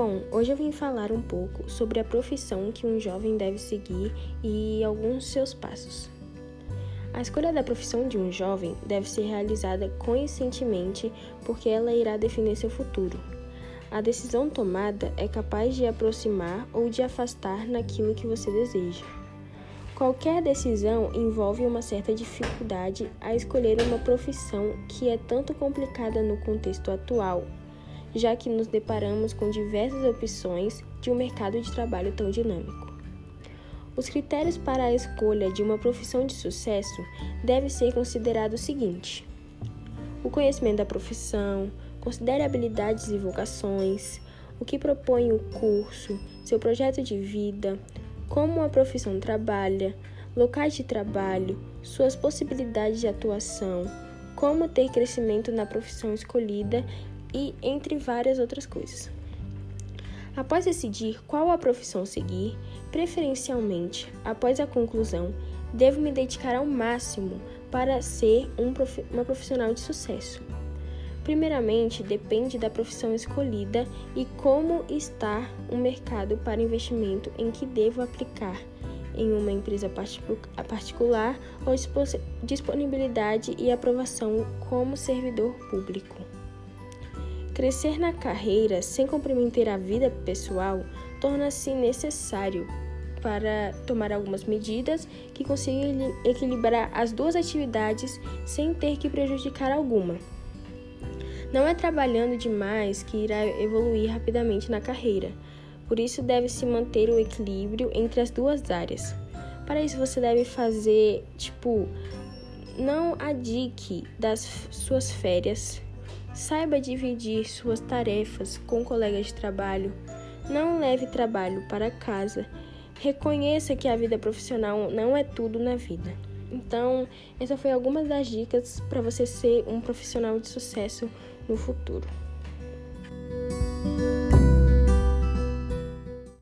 Bom, hoje eu vim falar um pouco sobre a profissão que um jovem deve seguir e alguns seus passos. A escolha da profissão de um jovem deve ser realizada conscientemente porque ela irá definir seu futuro. A decisão tomada é capaz de aproximar ou de afastar naquilo que você deseja. Qualquer decisão envolve uma certa dificuldade a escolher uma profissão que é tanto complicada no contexto atual, já que nos deparamos com diversas opções de um mercado de trabalho tão dinâmico. Os critérios para a escolha de uma profissão de sucesso devem ser considerados o seguinte: o conhecimento da profissão, considere habilidades e vocações, o que propõe o curso, seu projeto de vida, como a profissão trabalha, locais de trabalho, suas possibilidades de atuação, como ter crescimento na profissão escolhida e entre várias outras coisas. Após decidir qual a profissão seguir, preferencialmente após a conclusão, devo me dedicar ao máximo para ser um prof... uma profissional de sucesso. Primeiramente, depende da profissão escolhida e como está o mercado para investimento em que devo aplicar em uma empresa particular ou disponibilidade e aprovação como servidor público. Crescer na carreira sem comprometer a vida pessoal torna-se necessário para tomar algumas medidas que consigam equilibrar as duas atividades sem ter que prejudicar alguma. Não é trabalhando demais que irá evoluir rapidamente na carreira, por isso deve-se manter o equilíbrio entre as duas áreas. Para isso, você deve fazer, tipo, não adique das suas férias Saiba dividir suas tarefas com colegas de trabalho. Não leve trabalho para casa. Reconheça que a vida profissional não é tudo na vida. Então, essas foram algumas das dicas para você ser um profissional de sucesso no futuro.